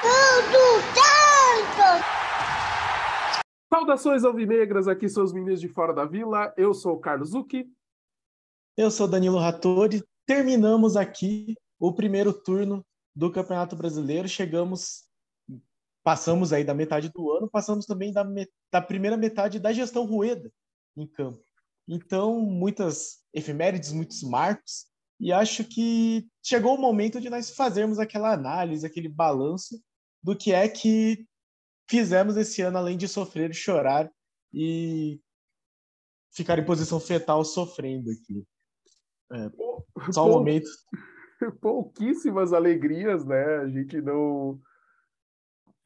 Tudo Santos! Saudações alvinegras, aqui são os meninos de fora da vila. Eu sou o Carlos Zucchi. Eu sou Danilo Rattori. Terminamos aqui o primeiro turno do Campeonato Brasileiro. Chegamos, passamos aí da metade do ano, passamos também da, da primeira metade da gestão Rueda em campo. Então, muitas efemérides, muitos marcos, e acho que chegou o momento de nós fazermos aquela análise, aquele balanço do que é que fizemos esse ano, além de sofrer, chorar e ficar em posição fetal sofrendo aqui. É, só um momento. Pouquíssimas alegrias, né? A gente não.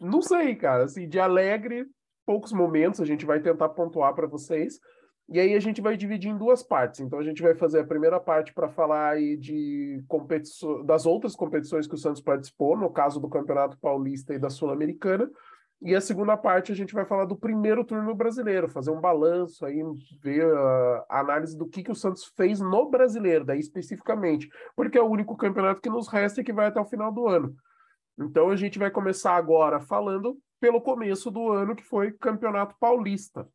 Não sei, cara. Assim, de alegre, poucos momentos. A gente vai tentar pontuar para vocês. E aí a gente vai dividir em duas partes. Então a gente vai fazer a primeira parte para falar aí de competições, das outras competições que o Santos participou, no caso do Campeonato Paulista e da Sul-Americana. E a segunda parte a gente vai falar do primeiro turno brasileiro, fazer um balanço aí, ver a, análise do que, que o Santos fez no brasileiro, daí especificamente, porque é o único campeonato que nos resta e que vai até o final do ano. Então a gente vai começar agora falando pelo começo do ano, que foi Campeonato Paulista.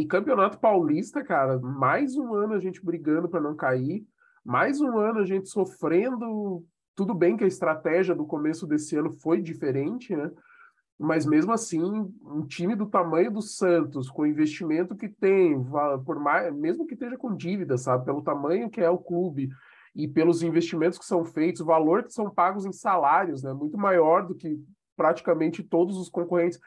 E Campeonato Paulista, cara, mais um ano a gente brigando para não cair, mais um ano a gente sofrendo. Tudo bem que a estratégia do começo desse ano foi diferente, né? Mas mesmo assim, um time do tamanho do Santos, com o investimento que tem, por mais, mesmo que esteja com dívida, sabe, pelo tamanho que é o clube e pelos investimentos que são feitos, o valor que são pagos em salários, né, muito maior do que praticamente todos os concorrentes.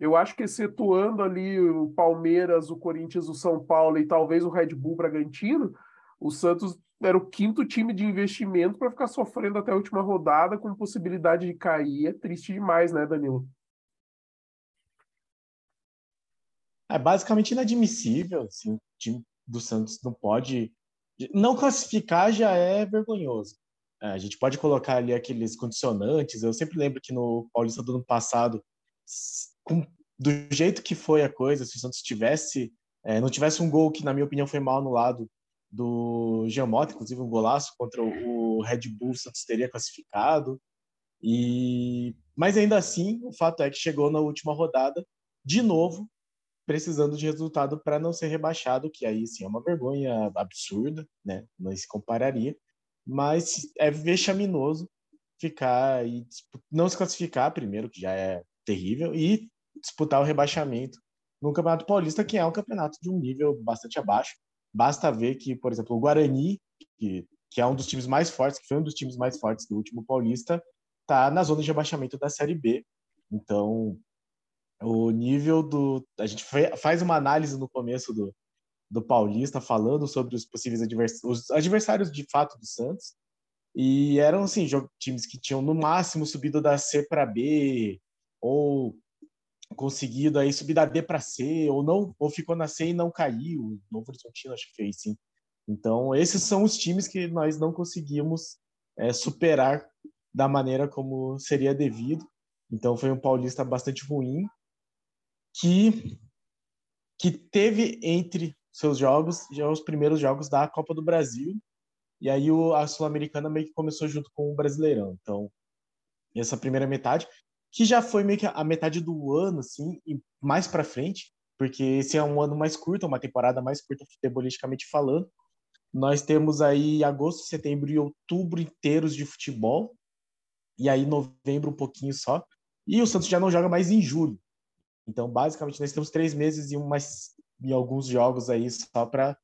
Eu acho que excetuando ali o Palmeiras, o Corinthians, o São Paulo e talvez o Red Bull Bragantino, o Santos era o quinto time de investimento para ficar sofrendo até a última rodada com possibilidade de cair. É triste demais, né, Danilo? É basicamente inadmissível. Assim, o time do Santos não pode. Não classificar já é vergonhoso. É, a gente pode colocar ali aqueles condicionantes. Eu sempre lembro que no Paulista do ano passado com, do jeito que foi a coisa, se o Santos tivesse, é, não tivesse um gol que, na minha opinião, foi mal anulado do Giamotto, inclusive um golaço contra o, o Red Bull, o Santos teria classificado. E mas ainda assim, o fato é que chegou na última rodada de novo precisando de resultado para não ser rebaixado, que aí sim é uma vergonha absurda, né? Não se compararia, mas é vexaminoso ficar e não se classificar primeiro, que já é terrível, e disputar o rebaixamento no Campeonato Paulista, que é um campeonato de um nível bastante abaixo. Basta ver que, por exemplo, o Guarani, que, que é um dos times mais fortes, que foi um dos times mais fortes do último Paulista, está na zona de rebaixamento da Série B. Então, o nível do. A gente faz uma análise no começo do, do Paulista, falando sobre os possíveis adversários, os adversários de fato do Santos. E eram, assim, times que tinham no máximo subido da C para B, ou conseguido aí subir da D para C, ou não, ou ficou na C e não caiu. O Novo Horizontino acho que fez, sim. Então, esses são os times que nós não conseguimos é, superar da maneira como seria devido. Então, foi um paulista bastante ruim, que, que teve entre seus jogos já os primeiros jogos da Copa do Brasil, e aí o, a Sul-Americana meio que começou junto com o Brasileirão. Então, essa primeira metade, que já foi meio que a metade do ano, assim, e mais para frente, porque esse é um ano mais curto, uma temporada mais curta futebolisticamente falando. Nós temos aí agosto, setembro e outubro inteiros de futebol, e aí novembro um pouquinho só. E o Santos já não joga mais em julho. Então, basicamente, nós temos três meses e, umas, e alguns jogos aí só para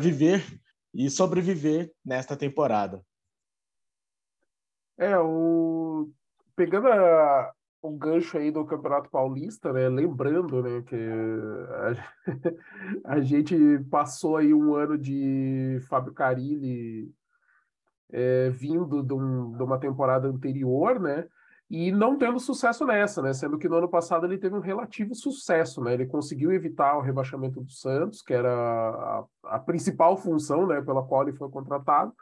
viver e sobreviver nesta temporada. É, o pegando a, o gancho aí do Campeonato Paulista, né? Lembrando, né, que a, a gente passou aí um ano de Fábio Carilli é, vindo de, um, de, uma temporada anterior, né? E não tendo sucesso nessa, né? Sendo que no ano passado ele teve um relativo sucesso, né? Ele conseguiu evitar o rebaixamento do Santos, que era a, a principal função, né, pela qual ele foi contratado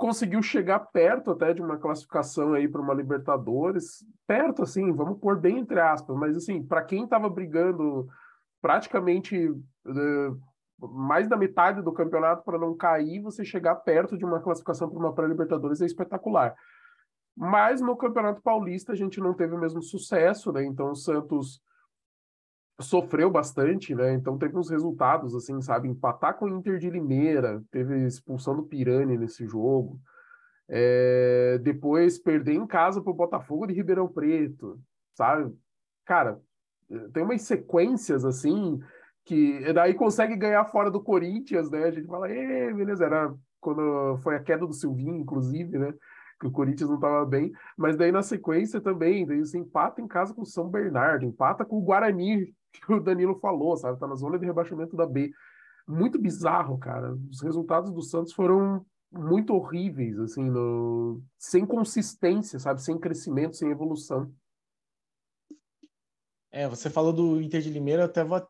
conseguiu chegar perto até de uma classificação aí para uma Libertadores, perto assim, vamos pôr bem entre aspas, mas assim, para quem estava brigando praticamente uh, mais da metade do campeonato para não cair, você chegar perto de uma classificação para uma pré-Libertadores é espetacular. Mas no Campeonato Paulista a gente não teve o mesmo sucesso, né? Então o Santos sofreu bastante, né? Então teve uns resultados, assim, sabe? Empatar com o Inter de Limeira, teve expulsão do Pirani nesse jogo. É... Depois perder em casa pro Botafogo de Ribeirão Preto, sabe? Cara, tem umas sequências, assim, que daí consegue ganhar fora do Corinthians, né? A gente fala, beleza, era quando foi a queda do Silvinho, inclusive, né? Que o Corinthians não estava bem, mas daí na sequência também, daí você empata em casa com o São Bernardo, empata com o Guarani, que o Danilo falou, sabe? Tá na zona de rebaixamento da B. Muito bizarro, cara. Os resultados do Santos foram muito horríveis, assim, no... sem consistência, sabe? Sem crescimento, sem evolução. É, você falou do Inter de Limeira, eu até vou...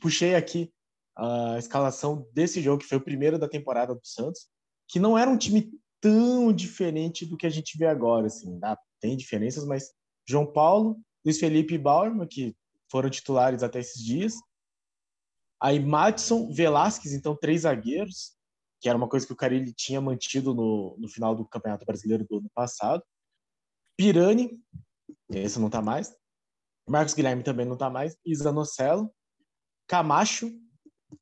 puxei aqui a escalação desse jogo, que foi o primeiro da temporada do Santos, que não era um time tão diferente do que a gente vê agora, assim, tem diferenças, mas João Paulo, Luiz Felipe e Bauerman, que foram titulares até esses dias. Aí Madison, Velasquez, então três zagueiros, que era uma coisa que o Carilli tinha mantido no, no final do Campeonato Brasileiro do ano passado. Pirani, esse não tá mais. Marcos Guilherme também não tá mais. Isanocelo. Camacho,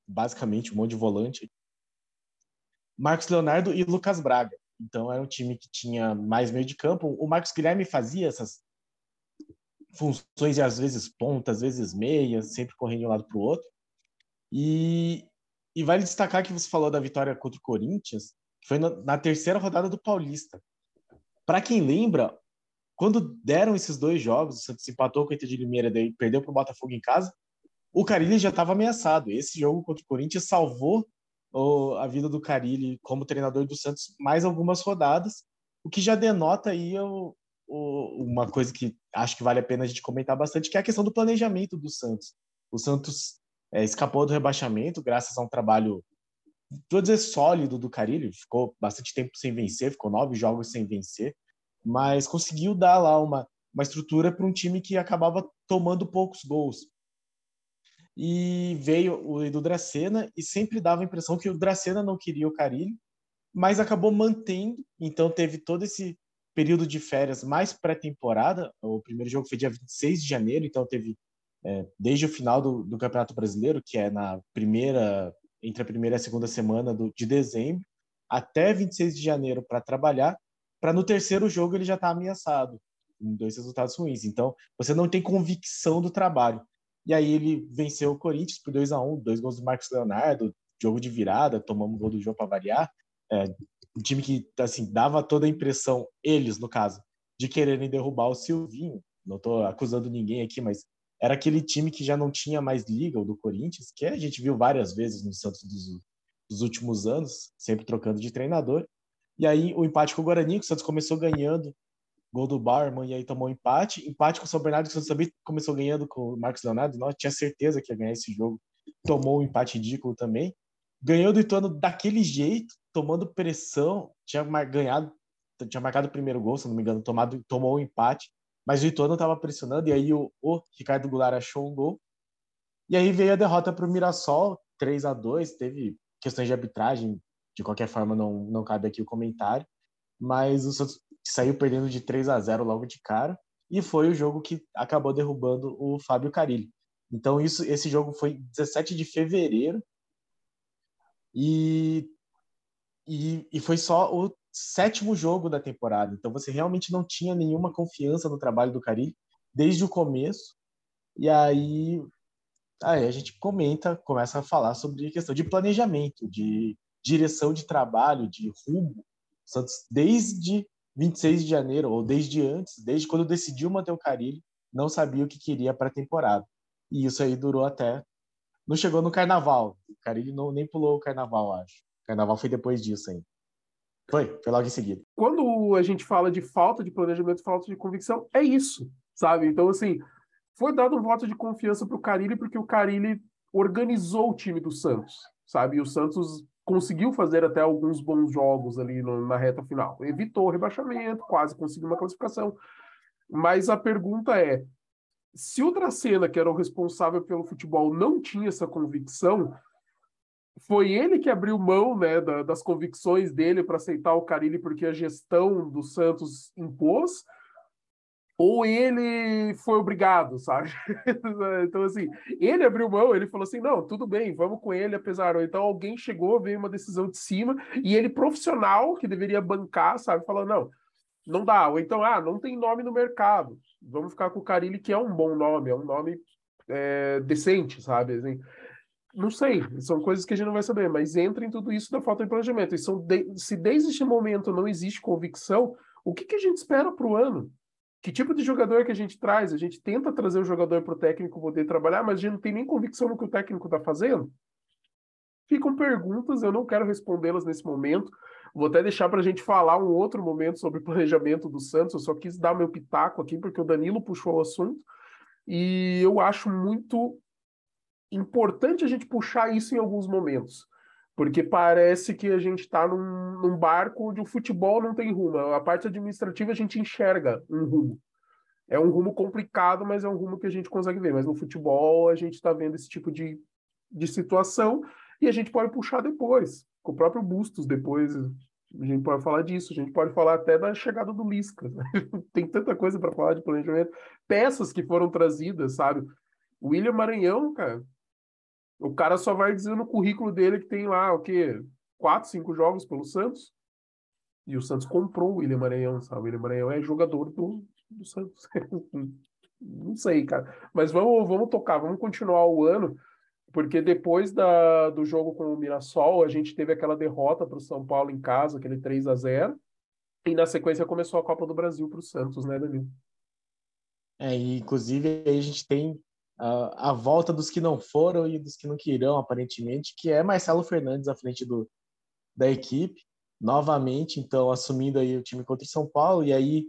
basicamente um monte de volante. Marcos Leonardo e Lucas Braga. Então era um time que tinha mais meio de campo. O Marcos Guilherme fazia essas funções de às vezes ponta, às vezes meia, sempre correndo de um lado para o outro. E, e vale destacar que você falou da vitória contra o Corinthians, que foi na, na terceira rodada do Paulista. Para quem lembra, quando deram esses dois jogos, o Santos empatou com o Inter de Limeira e perdeu para o Botafogo em casa, o Carilli já estava ameaçado. Esse jogo contra o Corinthians salvou o, a vida do Carilli como treinador do Santos mais algumas rodadas, o que já denota aí o, o, uma coisa que acho que vale a pena a gente comentar bastante, que é a questão do planejamento do Santos. O Santos é, escapou do rebaixamento graças a um trabalho, vou dizer, sólido do Carilli, ficou bastante tempo sem vencer, ficou nove jogos sem vencer, mas conseguiu dar lá uma, uma estrutura para um time que acabava tomando poucos gols e veio o Edu Dracena e sempre dava a impressão que o Dracena não queria o Carilli, mas acabou mantendo, então teve todo esse período de férias mais pré-temporada, o primeiro jogo foi dia 26 de janeiro, então teve é, desde o final do, do, Campeonato Brasileiro, que é na primeira, entre a primeira e a segunda semana do, de dezembro, até 26 de janeiro para trabalhar, para no terceiro jogo ele já estar tá ameaçado, em dois resultados ruins. Então, você não tem convicção do trabalho. E aí ele venceu o Corinthians por 2 a 1 dois gols do Marcos Leonardo, jogo de virada, tomamos gol do jogo para variar. É, um time que assim dava toda a impressão, eles no caso, de quererem derrubar o Silvinho. Não estou acusando ninguém aqui, mas era aquele time que já não tinha mais liga, o do Corinthians, que a gente viu várias vezes no Santos dos, dos últimos anos, sempre trocando de treinador. E aí o empate com o Guarani, que o Santos começou ganhando gol do Barman e aí tomou um empate. Empate com o São Bernardo, que também começou ganhando com o Marcos Leonardo. Nós tinha certeza que ia ganhar esse jogo. Tomou um empate ridículo também. Ganhou do Ituano daquele jeito, tomando pressão. Tinha ganhado, tinha marcado o primeiro gol, se não me engano, tomado, tomou um empate. Mas o Ituano estava pressionando e aí o, o Ricardo Goulart achou um gol. E aí veio a derrota para o Mirassol, 3 a 2 Teve questões de arbitragem, de qualquer forma não, não cabe aqui o comentário. Mas o Santos saiu perdendo de 3 a 0 logo de cara e foi o jogo que acabou derrubando o Fábio Carilli. Então isso, esse jogo foi 17 de fevereiro e, e, e foi só o sétimo jogo da temporada. Então você realmente não tinha nenhuma confiança no trabalho do Carilli desde o começo. E aí, aí a gente comenta, começa a falar sobre a questão de planejamento, de direção de trabalho, de rumo. Santos, desde 26 de janeiro, ou desde antes, desde quando decidiu manter o Carilli, não sabia o que queria para a temporada. E isso aí durou até. Não chegou no carnaval. O Carilli não, nem pulou o carnaval, acho. O carnaval foi depois disso ainda. Foi, foi logo em seguida. Quando a gente fala de falta de planejamento, falta de convicção, é isso, sabe? Então, assim, foi dado um voto de confiança para o Carilli, porque o Carilli organizou o time do Santos, sabe? E o Santos conseguiu fazer até alguns bons jogos ali no, na reta final. Evitou o rebaixamento, quase conseguiu uma classificação. Mas a pergunta é: se o Dracena, que era o responsável pelo futebol, não tinha essa convicção, foi ele que abriu mão né, da, das convicções dele para aceitar o Carilli porque a gestão do Santos impôs, ou ele foi obrigado, sabe? então, assim, ele abriu mão, ele falou assim: não, tudo bem, vamos com ele, apesar. Ou então alguém chegou, veio uma decisão de cima, e ele, profissional, que deveria bancar, sabe, falou: não, não dá. Ou então, ah, não tem nome no mercado, vamos ficar com o Carilli, que é um bom nome, é um nome é, decente, sabe? Assim, não sei, são coisas que a gente não vai saber, mas entra em tudo isso da falta de planejamento. E são de... se desde este momento não existe convicção, o que, que a gente espera para o ano? Que tipo de jogador que a gente traz? A gente tenta trazer o jogador para o técnico poder trabalhar, mas a gente não tem nem convicção no que o técnico está fazendo? Ficam perguntas, eu não quero respondê-las nesse momento. Vou até deixar para a gente falar um outro momento sobre planejamento do Santos. Eu só quis dar meu pitaco aqui, porque o Danilo puxou o assunto. E eu acho muito importante a gente puxar isso em alguns momentos porque parece que a gente está num, num, barco onde o futebol não tem rumo. A parte administrativa a gente enxerga um rumo. É um rumo complicado, mas é um rumo que a gente consegue ver. Mas no futebol a gente está vendo esse tipo de, de situação e a gente pode puxar depois, com o próprio Bustos depois. A gente pode falar disso, a gente pode falar até da chegada do Lisca. Né? tem tanta coisa para falar de planejamento. Peças que foram trazidas, sabe? William Maranhão, cara, o cara só vai dizer no currículo dele que tem lá, o quê? Quatro, cinco jogos pelo Santos. E o Santos comprou o William Maranhão, sabe? O William Maranhão é jogador do, do Santos. Não sei, cara. Mas vamos, vamos tocar, vamos continuar o ano, porque depois da, do jogo com o Mirassol, a gente teve aquela derrota para o São Paulo em casa, aquele 3 a 0 e na sequência começou a Copa do Brasil para o Santos, né, Danilo? É, inclusive aí a gente tem a, a volta dos que não foram e dos que não quirão, aparentemente, que é Marcelo Fernandes à frente do, da equipe, novamente, então, assumindo aí o time contra o São Paulo, e aí,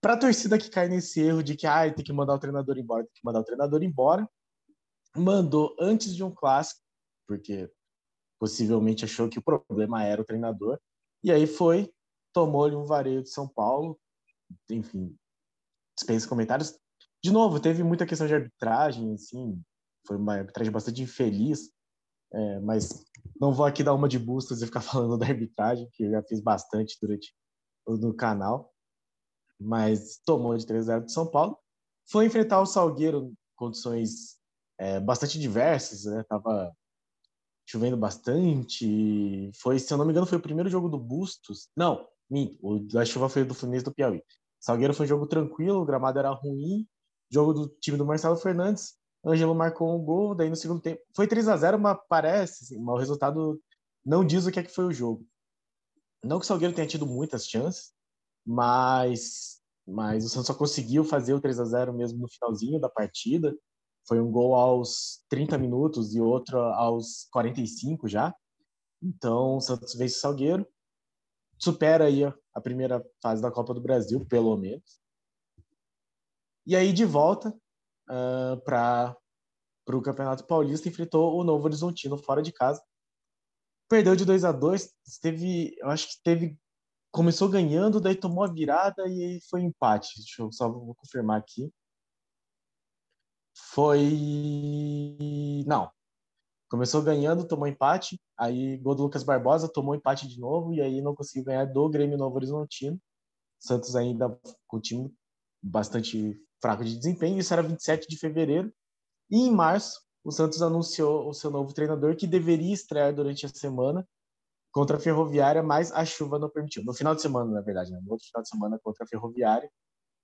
para a torcida que cai nesse erro de que ah, tem que mandar o treinador embora, tem que mandar o treinador embora, mandou antes de um clássico, porque possivelmente achou que o problema era o treinador, e aí foi, tomou-lhe um vareio de São Paulo, enfim, dispensa comentários, de novo, teve muita questão de arbitragem, assim, foi uma arbitragem bastante infeliz, é, mas não vou aqui dar uma de bustas e ficar falando da arbitragem, que eu já fiz bastante durante no canal, mas tomou de 3 0 de São Paulo. Foi enfrentar o Salgueiro em condições é, bastante diversas, né? Tava chovendo bastante. Foi, se eu não me engano, foi o primeiro jogo do Bustos. Não, minto, da chuva foi do Fluminense do Piauí. Salgueiro foi um jogo tranquilo, o gramado era ruim, Jogo do time do Marcelo Fernandes. Ângelo marcou um gol, daí no segundo tempo. Foi 3 a 0 mas parece, assim, mas o resultado não diz o que é que foi o jogo. Não que o Salgueiro tenha tido muitas chances, mas, mas o Santos só conseguiu fazer o 3 a 0 mesmo no finalzinho da partida. Foi um gol aos 30 minutos e outro aos 45 já. Então o Santos vence o Salgueiro, supera aí a primeira fase da Copa do Brasil, pelo menos. E aí, de volta uh, para o Campeonato Paulista, enfrentou o Novo Horizontino fora de casa. Perdeu de 2 a 2 teve, eu acho que teve. Começou ganhando, daí tomou a virada e foi empate. Deixa eu só vou confirmar aqui. Foi. Não. Começou ganhando, tomou empate. Aí, gol do Lucas Barbosa, tomou empate de novo. E aí, não conseguiu ganhar do Grêmio Novo Horizontino. Santos ainda com o time bastante fraco de desempenho. Isso era 27 de fevereiro. E em março, o Santos anunciou o seu novo treinador, que deveria estrear durante a semana contra a Ferroviária, mas a chuva não permitiu. No final de semana, na verdade, né? no outro final de semana contra a Ferroviária,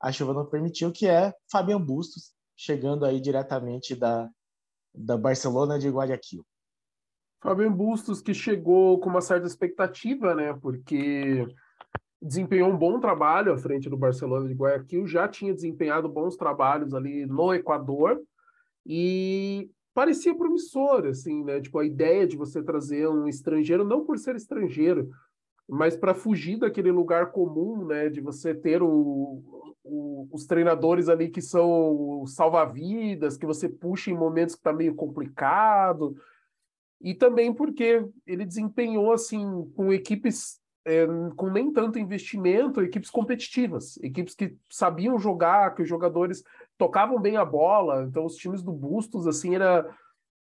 a chuva não permitiu, que é Fabian Bustos, chegando aí diretamente da, da Barcelona de Guayaquil. Fabian Bustos que chegou com uma certa expectativa, né? Porque desempenhou um bom trabalho à frente do Barcelona de Guayaquil, já tinha desempenhado bons trabalhos ali no Equador e parecia promissor, assim, né? Tipo, a ideia de você trazer um estrangeiro, não por ser estrangeiro, mas para fugir daquele lugar comum, né? De você ter o, o, os treinadores ali que são salva-vidas, que você puxa em momentos que está meio complicado. E também porque ele desempenhou, assim, com equipes é, com nem tanto investimento, equipes competitivas, equipes que sabiam jogar, que os jogadores tocavam bem a bola. Então, os times do Bustos, assim, era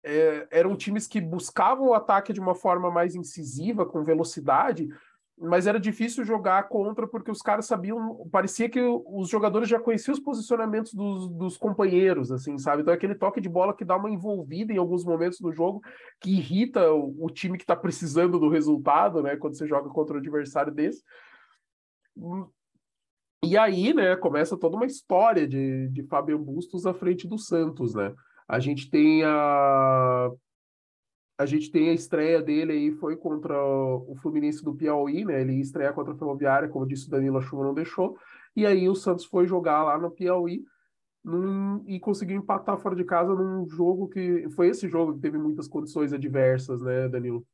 é, eram times que buscavam o ataque de uma forma mais incisiva, com velocidade, mas era difícil jogar contra porque os caras sabiam, parecia que os jogadores já conheciam os posicionamentos dos, dos companheiros, assim, sabe? Então é aquele toque de bola que dá uma envolvida em alguns momentos do jogo que irrita o, o time que está precisando do resultado, né? Quando você joga contra um adversário desse. E aí, né, começa toda uma história de, de Fabian Bustos à frente do Santos, né? A gente tem a a gente tem a estreia dele aí, foi contra o Fluminense do Piauí, né? Ele ia estrear contra a Ferroviária, como disse o Danilo, a chuva não deixou. E aí o Santos foi jogar lá no Piauí num, e conseguiu empatar fora de casa num jogo que. Foi esse jogo que teve muitas condições adversas, né, Danilo?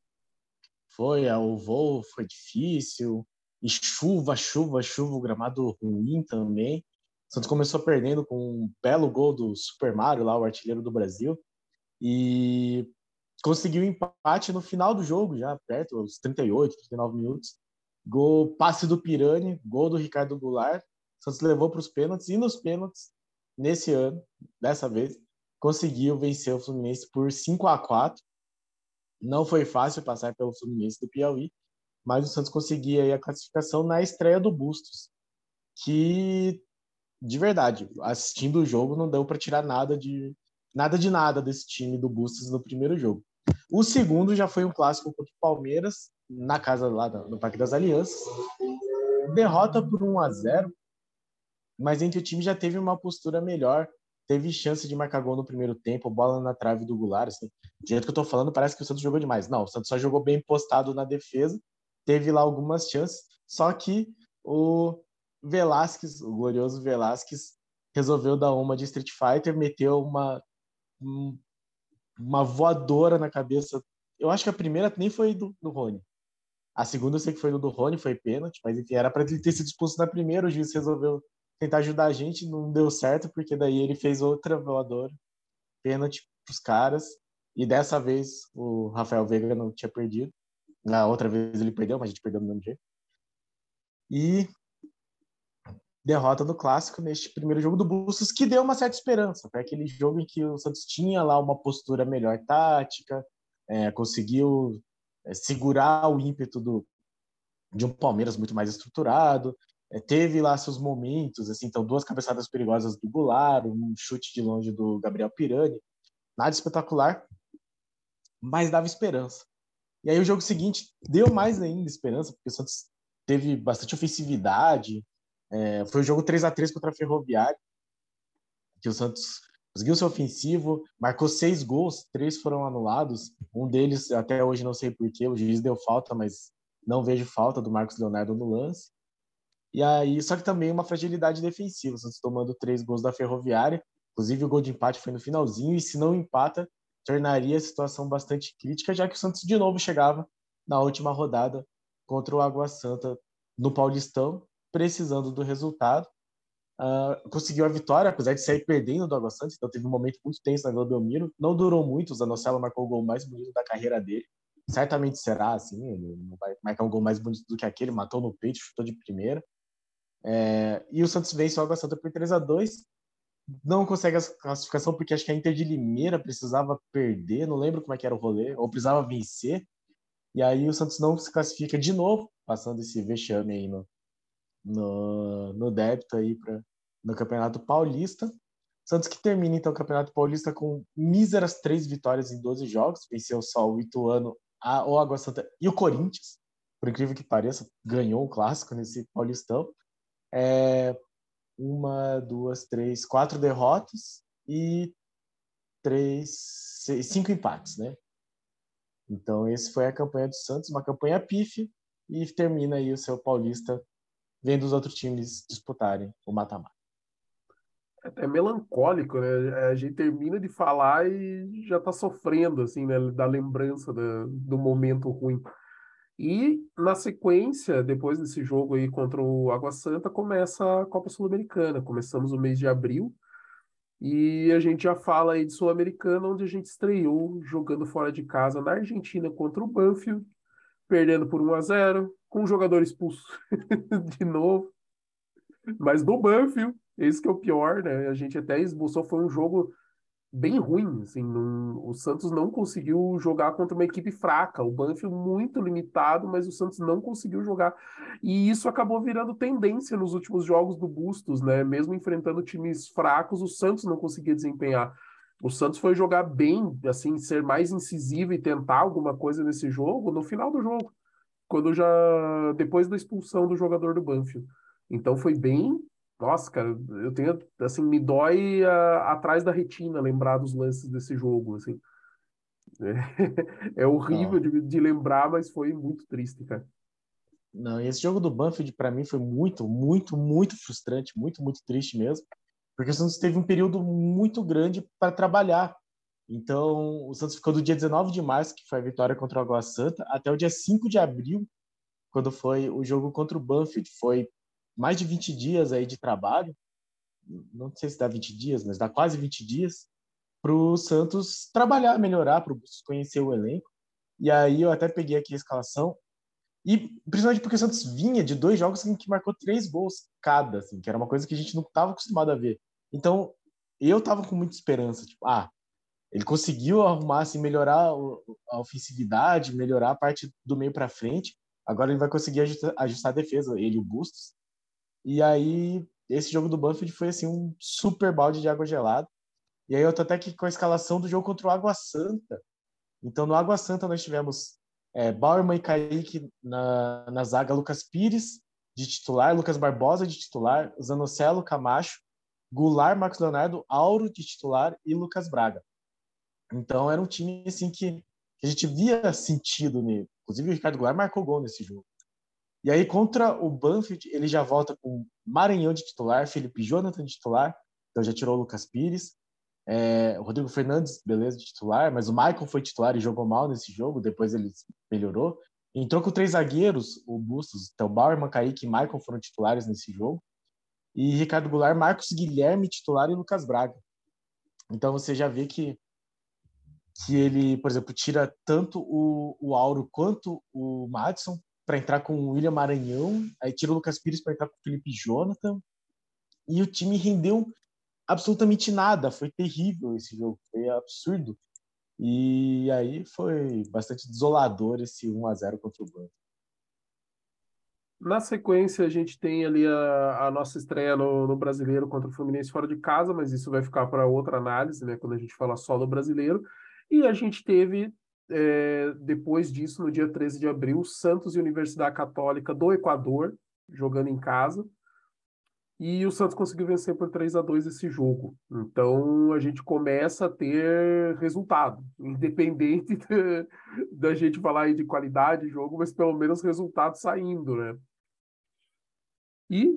Foi, é, o voo foi difícil, e chuva, chuva, chuva, o gramado ruim também. O Santos começou perdendo com um belo gol do Super Mario, lá, o artilheiro do Brasil. E conseguiu empate no final do jogo, já perto, aos 38, 39 minutos. Gol, passe do Pirani, gol do Ricardo Goulart. Santos levou para os pênaltis e nos pênaltis, nesse ano, dessa vez, conseguiu vencer o Fluminense por 5 a 4 Não foi fácil passar pelo Fluminense do Piauí, mas o Santos conseguia a classificação na estreia do Bustos, que, de verdade, assistindo o jogo, não deu para tirar nada de, nada de nada desse time do Bustos no primeiro jogo. O segundo já foi um clássico contra o Palmeiras, na casa lá no Parque das Alianças. Derrota por 1 a 0 mas entre o time já teve uma postura melhor, teve chance de marcar gol no primeiro tempo, bola na trave do Goulart, assim. Do jeito que eu tô falando, parece que o Santos jogou demais. Não, o Santos só jogou bem postado na defesa, teve lá algumas chances, só que o Velasquez, o glorioso Velasquez, resolveu dar uma de Street Fighter, meteu uma uma voadora na cabeça. Eu acho que a primeira nem foi do, do Rony. A segunda eu sei que foi do, do Rony, foi pênalti, mas enfim, era para ele ter sido expulso na primeira, o juiz resolveu tentar ajudar a gente, não deu certo, porque daí ele fez outra voadora, pênalti pros caras, e dessa vez o Rafael Veiga não tinha perdido. Na outra vez ele perdeu, mas a gente perdeu no mesmo jeito. E derrota do clássico neste primeiro jogo do Bustos, que deu uma certa esperança. Foi aquele jogo em que o Santos tinha lá uma postura melhor tática, é, conseguiu é, segurar o ímpeto do, de um Palmeiras muito mais estruturado. É, teve lá seus momentos, assim, então duas cabeçadas perigosas do Goulart, um chute de longe do Gabriel Pirani, nada espetacular, mas dava esperança. E aí o jogo seguinte deu mais ainda esperança, porque o Santos teve bastante ofensividade, é, foi o jogo 3 a 3 contra a Ferroviária, que o Santos conseguiu ser ofensivo, marcou seis gols, três foram anulados. Um deles, até hoje, não sei porquê, o juiz deu falta, mas não vejo falta do Marcos Leonardo no lance. E aí, só que também uma fragilidade defensiva, o Santos tomando três gols da Ferroviária. Inclusive, o gol de empate foi no finalzinho, e se não empata, tornaria a situação bastante crítica, já que o Santos de novo chegava na última rodada contra o Água Santa no Paulistão precisando do resultado. Uh, conseguiu a vitória, apesar de sair perdendo do Água Santa, então teve um momento muito tenso na Belmiro. Não durou muito, o Zanocelo marcou o gol mais bonito da carreira dele. Certamente será assim, ele não vai marcar um gol mais bonito do que aquele, matou no peito, chutou de primeira. É, e o Santos vence o Água Santa por 3 a 2 Não consegue a classificação porque acho que a Inter de Limeira precisava perder, não lembro como é que era o rolê, ou precisava vencer. E aí o Santos não se classifica de novo, passando esse vexame aí no, no, no débito aí para no Campeonato Paulista. Santos que termina então o Campeonato Paulista com míseras três vitórias em 12 jogos, venceu só o Ituano, a, o Água Santa e o Corinthians, por incrível que pareça, ganhou um clássico nesse Paulistão. É, uma, duas, três, quatro derrotas e três, seis, cinco empates, né? Então, esse foi a campanha do Santos, uma campanha pífia, e termina aí o seu Paulista vendo os outros times disputarem o mata-mata. É melancólico, né? A gente termina de falar e já tá sofrendo, assim, né? Da lembrança do, do momento ruim. E na sequência, depois desse jogo aí contra o Água Santa, começa a Copa Sul-Americana. Começamos o mês de abril e a gente já fala aí de Sul-Americana, onde a gente estreou jogando fora de casa na Argentina contra o Banfield, perdendo por 1 a 0 com um jogador expulso de novo. Mas do Banfield, esse que é o pior, né? A gente até esboçou, foi um jogo bem ruim, assim, o Santos não conseguiu jogar contra uma equipe fraca, o Banfield muito limitado, mas o Santos não conseguiu jogar, e isso acabou virando tendência nos últimos jogos do Bustos, né, mesmo enfrentando times fracos, o Santos não conseguia desempenhar. O Santos foi jogar bem, assim, ser mais incisivo e tentar alguma coisa nesse jogo no final do jogo, quando já depois da expulsão do jogador do Banfield. Então foi bem nossa, cara, eu tenho, assim, me dói a, atrás da retina lembrar dos lances desse jogo, assim. É, é horrível de, de, lembrar, mas foi muito triste, cara. Não, esse jogo do Banfield para mim foi muito, muito, muito frustrante, muito, muito triste mesmo, porque o Santos teve um período muito grande para trabalhar. Então, o Santos ficou do dia 19 de março, que foi a vitória contra o Água Santa, até o dia 5 de abril, quando foi o jogo contra o Banfield. Foi mais de 20 dias aí de trabalho, não sei se dá 20 dias, mas dá quase 20 dias, para o Santos trabalhar, melhorar, para o conhecer o elenco. E aí eu até peguei aqui a escalação, e principalmente porque o Santos vinha de dois jogos em que marcou três gols cada, assim, que era uma coisa que a gente não estava acostumado a ver. Então, eu estava com muita esperança, tipo, ah, ele conseguiu arrumar, assim, melhorar a ofensividade, melhorar a parte do meio para frente. Agora ele vai conseguir ajustar, ajustar a defesa, ele e o Bustos. E aí, esse jogo do Banfield foi assim um super balde de água gelada. E aí eu tô até aqui com a escalação do jogo contra o Água Santa. Então, no Água Santa nós tivemos é, Bauerman e Kaique na, na zaga, Lucas Pires de titular, Lucas Barbosa de titular, Zanocelo Camacho, Goulart, Marcos Leonardo, Auro de titular e Lucas Braga. Então era um time assim que, que a gente via sentido nele. Inclusive o Ricardo Goulart marcou gol nesse jogo. E aí, contra o Banfield, ele já volta com Maranhão de titular, Felipe Jonathan de titular, então já tirou o Lucas Pires. É, Rodrigo Fernandes, beleza, de titular, mas o Michael foi titular e jogou mal nesse jogo, depois ele melhorou. Entrou com três zagueiros, o Bustos, então Bauer, Kaique e Michael foram titulares nesse jogo. E Ricardo Goulart, Marcos Guilherme titular e Lucas Braga. Então você já vê que, que ele, por exemplo, tira tanto o, o Auro quanto o Madison para entrar com o William Maranhão, aí tira o Lucas Pires para entrar com o Felipe Jonathan, e o time rendeu absolutamente nada, foi terrível esse jogo, foi absurdo. E aí foi bastante desolador esse 1 a 0 contra o Banco. Na sequência, a gente tem ali a, a nossa estreia no, no, Brasileiro contra o Fluminense fora de casa, mas isso vai ficar para outra análise, né, quando a gente fala só do Brasileiro. E a gente teve é, depois disso, no dia 13 de abril, Santos e Universidade Católica do Equador, jogando em casa. E o Santos conseguiu vencer por 3 a 2 esse jogo. Então a gente começa a ter resultado, independente da gente falar aí de qualidade de jogo, mas pelo menos resultado saindo, né? E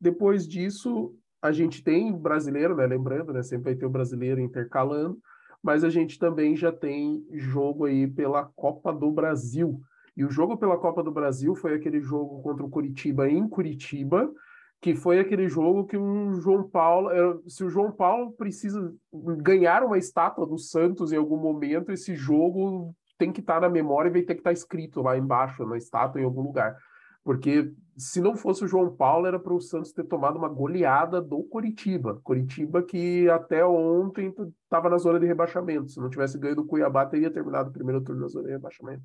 depois disso, a gente tem brasileiro, né? Lembrando, né? Sempre vai ter o brasileiro intercalando mas a gente também já tem jogo aí pela Copa do Brasil. E o jogo pela Copa do Brasil foi aquele jogo contra o Curitiba em Curitiba, que foi aquele jogo que o João Paulo, se o João Paulo precisa ganhar uma estátua do Santos em algum momento, esse jogo tem que estar na memória e vai ter que estar escrito lá embaixo na estátua em algum lugar. Porque se não fosse o João Paulo, era para o Santos ter tomado uma goleada do Coritiba. Coritiba que até ontem estava na zona de rebaixamento. Se não tivesse ganho do Cuiabá, teria terminado o primeiro turno na zona de rebaixamento.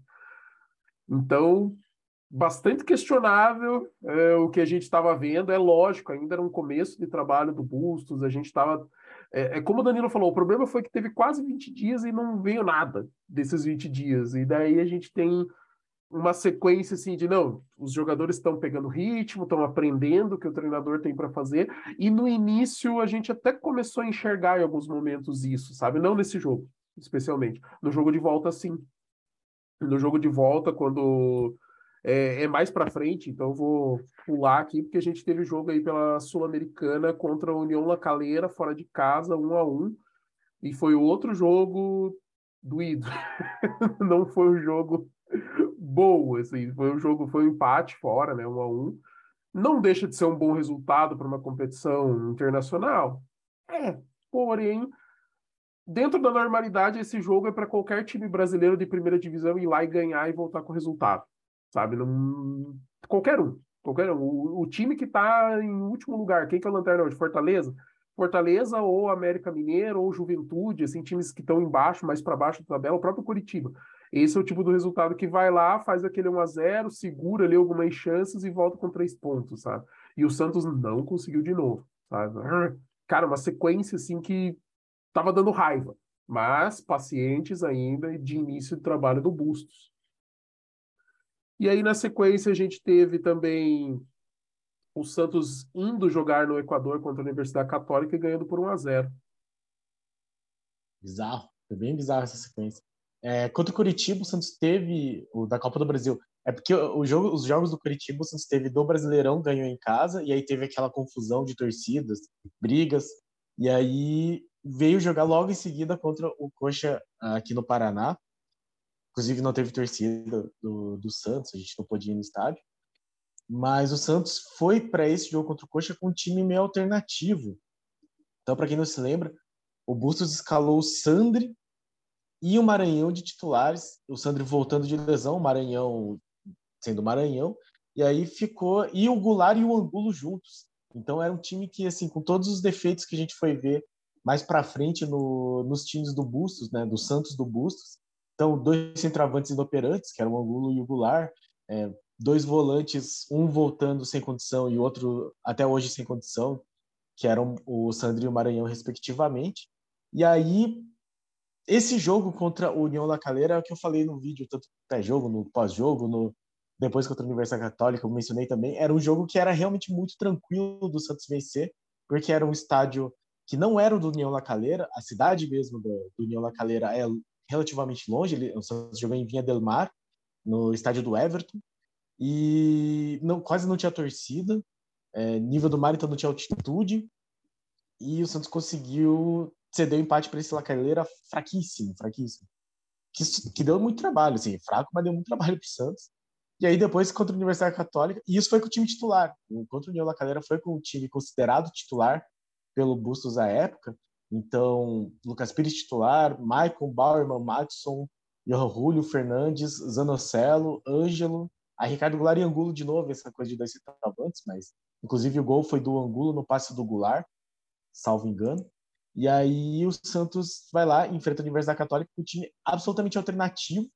Então, bastante questionável é, o que a gente estava vendo. É lógico, ainda era um começo de trabalho do Bustos, a gente estava. É, é, como o Danilo falou, o problema foi que teve quase 20 dias e não veio nada desses 20 dias. E daí a gente tem uma sequência assim de não, os jogadores estão pegando ritmo, estão aprendendo o que o treinador tem para fazer, e no início a gente até começou a enxergar em alguns momentos isso, sabe? Não nesse jogo, especialmente. No jogo de volta, sim. No jogo de volta, quando é, é mais para frente, então vou pular aqui, porque a gente teve jogo aí pela Sul-Americana contra a União La Calera, fora de casa, um a um, e foi outro jogo doído. Não foi um jogo boa, assim, foi um jogo, foi um empate fora, né, um a um. Não deixa de ser um bom resultado para uma competição internacional. É, porém, dentro da normalidade, esse jogo é para qualquer time brasileiro de primeira divisão ir lá e ganhar e voltar com o resultado, sabe? Não... Qualquer um, qualquer um. O, o time que está em último lugar, quem que é o lanterna hoje? Fortaleza? Fortaleza ou América Mineiro ou Juventude, assim, times que estão embaixo, mais para baixo da tabela, o próprio Curitiba. Esse é o tipo do resultado que vai lá, faz aquele 1 a 0 segura ali algumas chances e volta com três pontos, sabe? E o Santos não conseguiu de novo, sabe? Cara, uma sequência assim que tava dando raiva, mas pacientes ainda de início de trabalho do Bustos. E aí na sequência a gente teve também o Santos indo jogar no Equador contra a Universidade Católica e ganhando por 1 a 0. Bizarro, foi bem bizarro essa sequência. É, contra o Curitiba, o Santos teve o da Copa do Brasil. É porque o jogo, os jogos do Curitiba, o Santos teve do Brasileirão, ganhou em casa, e aí teve aquela confusão de torcidas, brigas, e aí veio jogar logo em seguida contra o Coxa aqui no Paraná. Inclusive não teve torcida do, do Santos, a gente não podia ir no estádio. Mas o Santos foi para esse jogo contra o Coxa com um time meio alternativo. Então, para quem não se lembra, o Bustos escalou o Sandri, e o Maranhão de titulares, o Sandro voltando de lesão, o Maranhão sendo Maranhão, e aí ficou e o Goulart e o Angulo juntos. Então era um time que assim, com todos os defeitos que a gente foi ver mais para frente no, nos times do Bustos, né, do Santos do Bustos. Então, dois centroavantes inoperantes, que eram o Angulo e o Goulart, é, dois volantes, um voltando sem condição e outro até hoje sem condição, que eram o Sandro e o Maranhão respectivamente. E aí esse jogo contra o União La Calera é o que eu falei no vídeo, tanto no pré-jogo, no pós-jogo, no depois contra a Universidade Católica, eu mencionei também, era um jogo que era realmente muito tranquilo do Santos vencer, porque era um estádio que não era o do União La Calera, a cidade mesmo do, do União La Calera é relativamente longe, ele, o Santos jogou em Vinha del Mar, no estádio do Everton, e não, quase não tinha torcida, é, nível do mar então não tinha altitude, e o Santos conseguiu cedeu empate para esse Lacaleira fraquíssimo, fraquíssimo. Que, que deu muito trabalho, assim, fraco, mas deu muito trabalho para o Santos. E aí depois contra a Universidade Católica, e isso foi com o time titular. Contra o União Lacaleira foi com o time considerado titular pelo Bustos à época. Então, Lucas Pires titular, Michael Bauerman, Matson, Johan Julio, Fernandes, Zanocelo, Ângelo, a Ricardo Goulart e Angulo de novo, essa coisa de dois centroavantes, mas inclusive o gol foi do Angulo no passe do Goulart, salvo engano. E aí o Santos vai lá, enfrenta a Universidade Católica um time absolutamente alternativo.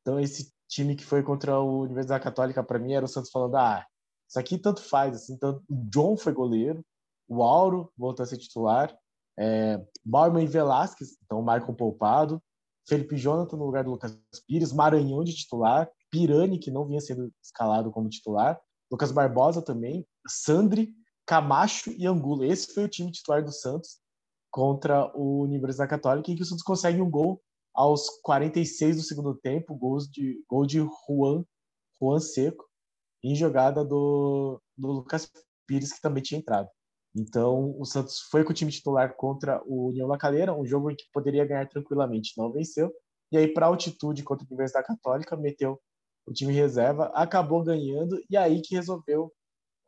Então esse time que foi contra a Universidade Católica, para mim, era o Santos falando, ah, isso aqui tanto faz. Assim. Então, o John foi goleiro, o Auro voltou a ser titular, é, Bauerman e Velasquez, então o Michael poupado, Felipe Jonathan no lugar do Lucas Pires, Maranhão de titular, Pirani, que não vinha sendo escalado como titular, Lucas Barbosa também, Sandri, Camacho e Angulo. Esse foi o time titular do Santos contra o Universidade Católica, em que o Santos consegue um gol aos 46 do segundo tempo, gols de, gol de Juan, Juan Seco, em jogada do, do Lucas Pires, que também tinha entrado. Então, o Santos foi com o time titular contra o União La um jogo em que poderia ganhar tranquilamente, não venceu. E aí, para altitude contra a Universidade Católica, meteu o time reserva, acabou ganhando, e aí que resolveu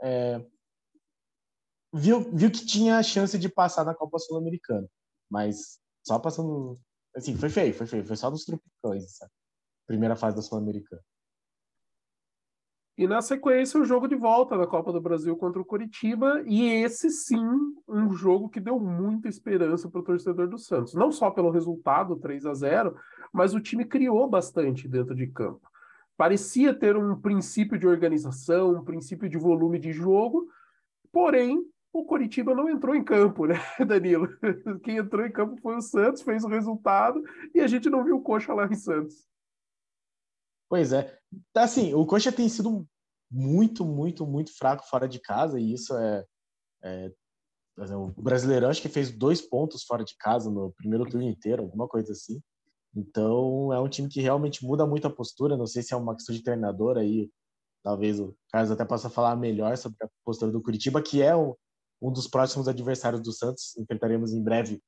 é, viu, viu que tinha a chance de passar na Copa Sul-Americana. Mas só passando. Assim, foi feio, foi feio. Foi só nos tropicões, essa primeira fase da Sul-Americana. E na sequência, o jogo de volta da Copa do Brasil contra o Curitiba. E esse sim, um jogo que deu muita esperança para o torcedor do Santos. Não só pelo resultado 3 a 0 mas o time criou bastante dentro de campo. Parecia ter um princípio de organização, um princípio de volume de jogo, porém o Coritiba não entrou em campo, né, Danilo? Quem entrou em campo foi o Santos, fez o resultado e a gente não viu o Coxa lá em Santos. Pois é. Assim, o Coxa tem sido muito, muito, muito fraco fora de casa e isso é, é o Brasileirão acho que fez dois pontos fora de casa no primeiro turno inteiro, alguma coisa assim. Então é um time que realmente muda muito a postura. Não sei se é uma questão de treinador aí. Talvez o Carlos até possa falar melhor sobre a postura do Curitiba, que é o, um dos próximos adversários do Santos. Enfrentaremos em breve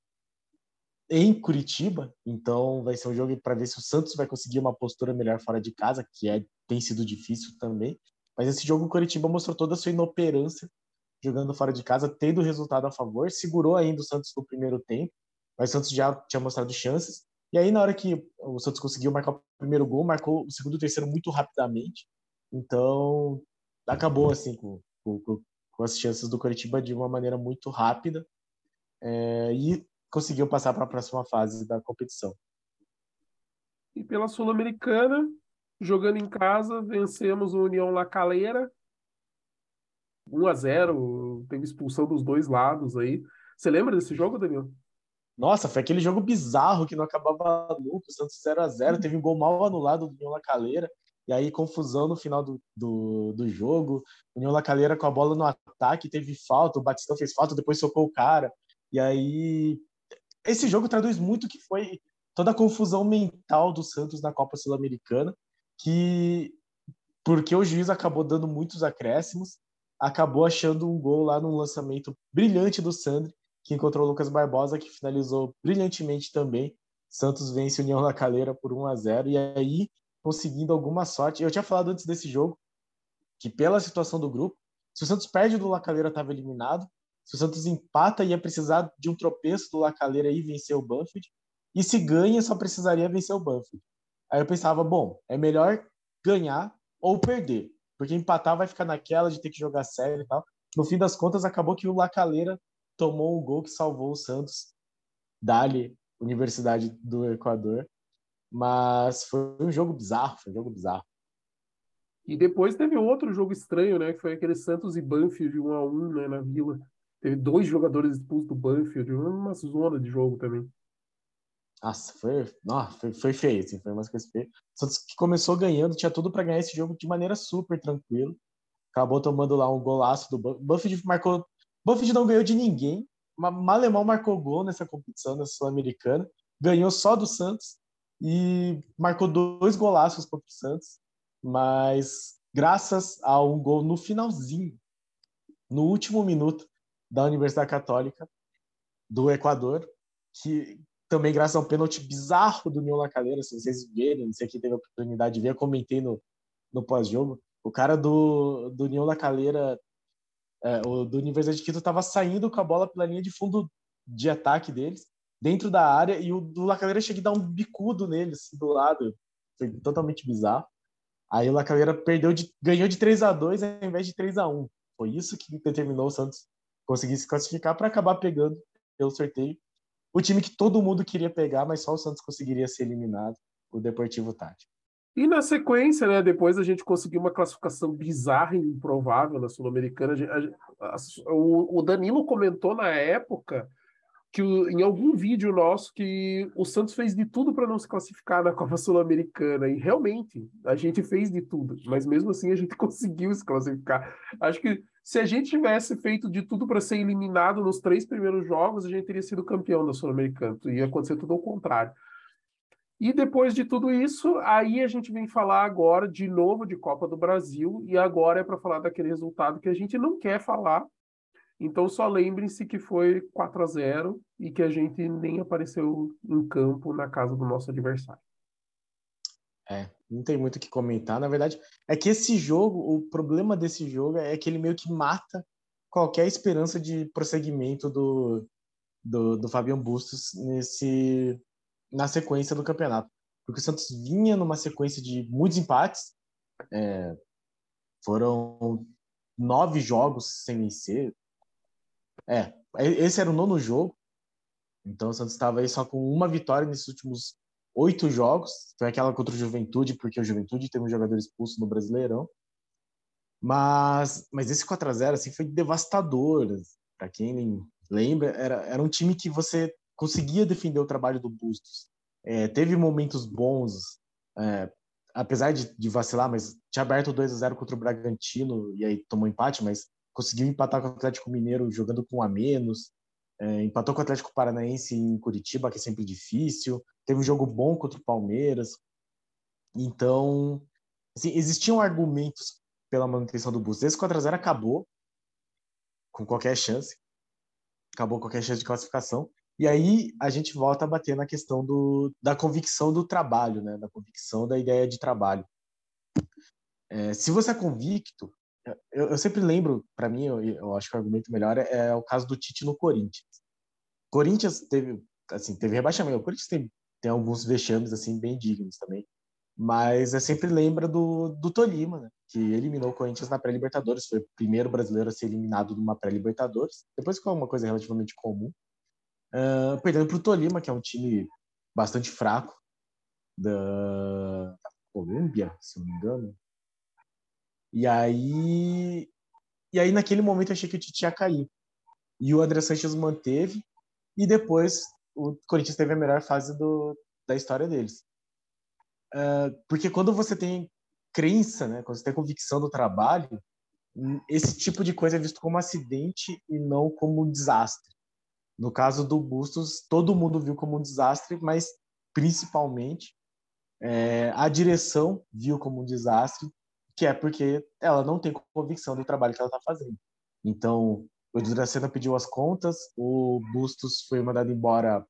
em Curitiba, então vai ser um jogo para ver se o Santos vai conseguir uma postura melhor fora de casa, que é tem sido difícil também. Mas esse jogo o Curitiba mostrou toda a sua inoperância jogando fora de casa, tendo resultado a favor, segurou ainda o Santos no primeiro tempo, mas o Santos já tinha mostrado chances. E aí na hora que o Santos conseguiu marcar o primeiro gol, marcou o segundo e o terceiro muito rapidamente. Então acabou assim com, com, com as chances do Curitiba de uma maneira muito rápida. é, e conseguiu passar para a próxima fase da competição. E pela Sul-Americana, jogando em casa, vencemos o União La Calera 1 a 0 teve expulsão dos dois lados aí. Você lembra desse jogo, Daniel? Nossa, foi aquele jogo bizarro que não acabava nunca, o Santos 0 a 0 teve um gol mal anulado do União La Calera, e aí confusão no final do, do, do jogo, o União La Calera com a bola no ataque, teve falta, o Batistão fez falta, depois socou o cara, e aí esse jogo traduz muito que foi toda a confusão mental do Santos na Copa Sul-Americana, que porque o juiz acabou dando muitos acréscimos, acabou achando um gol lá num lançamento brilhante do Sandri, que encontrou o Lucas Barbosa, que finalizou brilhantemente também. Santos vence União La Calera por 1 a 0 e aí conseguindo alguma sorte. Eu tinha falado antes desse jogo que pela situação do grupo, se o Santos perde do La Calera estava eliminado, se o Santos empata ia precisar de um tropeço do La Calera e vencer o Banfield, e se ganha só precisaria vencer o Banfield. Aí eu pensava, bom, é melhor ganhar ou perder. Porque empatar vai ficar naquela de ter que jogar sério e tal. No fim das contas, acabou que o Lacaleira tomou um gol que salvou o Santos. Dali, Universidade do Equador. Mas foi um jogo bizarro, foi um jogo bizarro. E depois teve outro jogo estranho, né? Que foi aquele Santos e Banfield 1 a 1 né, na Vila. Teve dois jogadores expulsos do Banfield, uma zona de jogo também. Nossa, foi, nossa, foi, foi feio, assim, foi umas coisas feias. Santos que começou ganhando, tinha tudo para ganhar esse jogo de maneira super tranquila. Acabou tomando lá um golaço do. Buffett marcou. Buffett não ganhou de ninguém. Malemão marcou gol nessa competição, nessa Sul-Americana. Ganhou só do Santos e marcou dois golaços contra o Santos. Mas graças a um gol no finalzinho, no último minuto da Universidade Católica do Equador, que também graças a um pênalti bizarro do Nil Lacaleira, se vocês verem, não sei quem teve a oportunidade de ver, eu comentei no, no pós-jogo. O cara do, do Nil Lacaleira, é, o do Universidade de Quito, estava saindo com a bola pela linha de fundo de ataque deles, dentro da área, e o do Lacaleira chega a dar um bicudo neles, assim, do lado. Foi totalmente bizarro. Aí o Lacaleira perdeu de, ganhou de 3 a 2 ao invés de 3 a 1 Foi isso que determinou o Santos conseguir se classificar para acabar pegando pelo sorteio o time que todo mundo queria pegar, mas só o Santos conseguiria ser eliminado, o Deportivo Tático. E na sequência, né, depois a gente conseguiu uma classificação bizarra e improvável na Sul-Americana. O Danilo comentou na época que em algum vídeo nosso que o Santos fez de tudo para não se classificar na Copa Sul-Americana e realmente a gente fez de tudo, mas mesmo assim a gente conseguiu se classificar. Acho que se a gente tivesse feito de tudo para ser eliminado nos três primeiros jogos, a gente teria sido campeão da Sul-Americana. Ia acontecer tudo ao contrário. E depois de tudo isso, aí a gente vem falar agora de novo de Copa do Brasil, e agora é para falar daquele resultado que a gente não quer falar. Então só lembrem-se que foi 4 a 0 e que a gente nem apareceu em campo na casa do nosso adversário. É, não tem muito o que comentar. Na verdade, é que esse jogo, o problema desse jogo é que ele meio que mata qualquer esperança de prosseguimento do, do, do Fabian Bustos nesse, na sequência do campeonato. Porque o Santos vinha numa sequência de muitos empates. É, foram nove jogos sem vencer. É, esse era o nono jogo. Então o Santos estava aí só com uma vitória nesses últimos oito jogos. Foi aquela contra o Juventude, porque o Juventude teve um jogador expulso no Brasileirão. Mas, mas esse 4 a 0 assim, foi devastador. Para quem lembra, era, era um time que você conseguia defender o trabalho do Bustos. É, teve momentos bons, é, apesar de, de, vacilar, mas tinha aberto 2 a 0 contra o Bragantino e aí tomou empate, mas conseguiu empatar com o Atlético Mineiro jogando com a menos. É, empatou com o Atlético Paranaense em Curitiba, que é sempre difícil. Teve um jogo bom contra o Palmeiras. Então, assim, existiam argumentos pela manutenção do Bustos. Esse 4x0 acabou com qualquer chance. Acabou qualquer chance de classificação. E aí a gente volta a bater na questão do, da convicção do trabalho, né? da convicção da ideia de trabalho. É, se você é convicto, eu, eu sempre lembro, para mim, eu, eu, acho que o argumento melhor é, é, o caso do Tite no Corinthians. Corinthians teve, assim, teve rebaixamento. O Corinthians tem, tem alguns vexames assim bem dignos também. Mas é sempre lembra do, do Tolima, né? que eliminou o Corinthians na pré-Libertadores. Foi o primeiro brasileiro a ser eliminado numa pré-Libertadores. Depois ficou uma coisa relativamente comum. uh, perdendo para o Tolima, que é um time bastante fraco da Colômbia, se não me engano. E aí, e aí naquele momento eu achei que o Tite ia cair. E o André Sanches manteve e depois o Corinthians teve a melhor fase do, da história deles. Uh, porque quando você tem crença, né, quando você tem convicção do trabalho, esse tipo de coisa é visto como acidente e não como um desastre. No caso do Bustos, todo mundo viu como um desastre, mas principalmente é, a direção viu como um desastre, que é porque ela não tem convicção do trabalho que ela está fazendo. Então, o Dracena pediu as contas, o Bustos foi mandado embora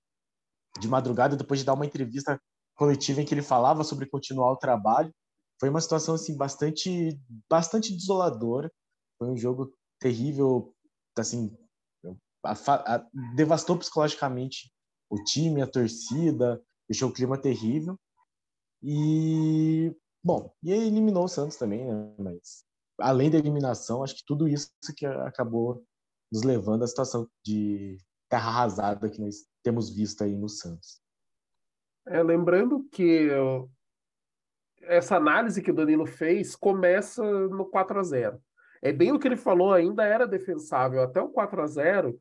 de madrugada depois de dar uma entrevista coletiva em que ele falava sobre continuar o trabalho. Foi uma situação assim bastante bastante desoladora. Foi um jogo terrível, assim, a, a, devastou psicologicamente o time, a torcida, deixou o clima terrível. E bom, e eliminou o Santos também, né? Mas além da eliminação, acho que tudo isso que acabou nos levando à situação de terra arrasada que nós temos visto aí no Santos. É, lembrando que essa análise que o Danilo fez começa no 4 a 0 É bem o que ele falou, ainda era defensável. Até o 4 a 0